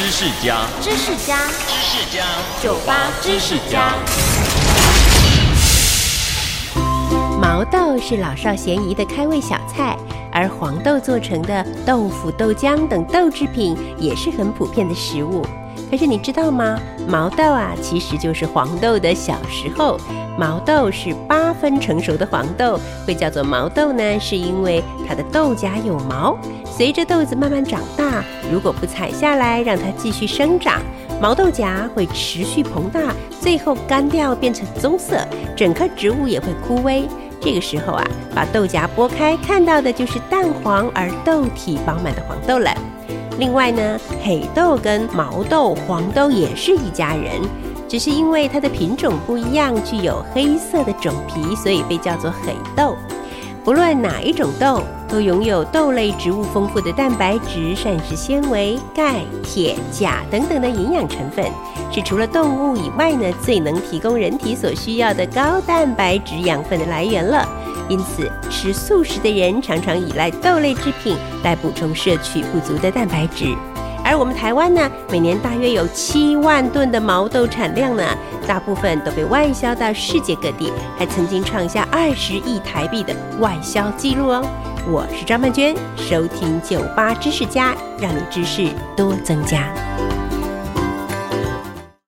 知识家，知识家，知识家，酒吧知识家。毛豆是老少咸宜的开胃小菜，而黄豆做成的豆腐、豆浆等豆制品也是很普遍的食物。可是你知道吗？毛豆啊，其实就是黄豆的小时候。毛豆是八分成熟的黄豆，会叫做毛豆呢，是因为它的豆荚有毛。随着豆子慢慢长大，如果不采下来，让它继续生长，毛豆荚会持续膨大，最后干掉变成棕色，整棵植物也会枯萎。这个时候啊，把豆荚剥开，看到的就是淡黄而豆体饱满的黄豆了。另外呢，黑豆跟毛豆、黄豆也是一家人，只是因为它的品种不一样，具有黑色的种皮，所以被叫做黑豆。不论哪一种豆，都拥有豆类植物丰富的蛋白质、膳食纤维、钙、铁、钾等等的营养成分，是除了动物以外呢，最能提供人体所需要的高蛋白质养分的来源了。因此，吃素食的人常常依赖豆类制品来补充摄取不足的蛋白质。而我们台湾呢，每年大约有七万吨的毛豆产量呢，大部分都被外销到世界各地，还曾经创下二十亿台币的外销纪录哦。我是张曼娟，收听酒吧知识家，让你知识多增加。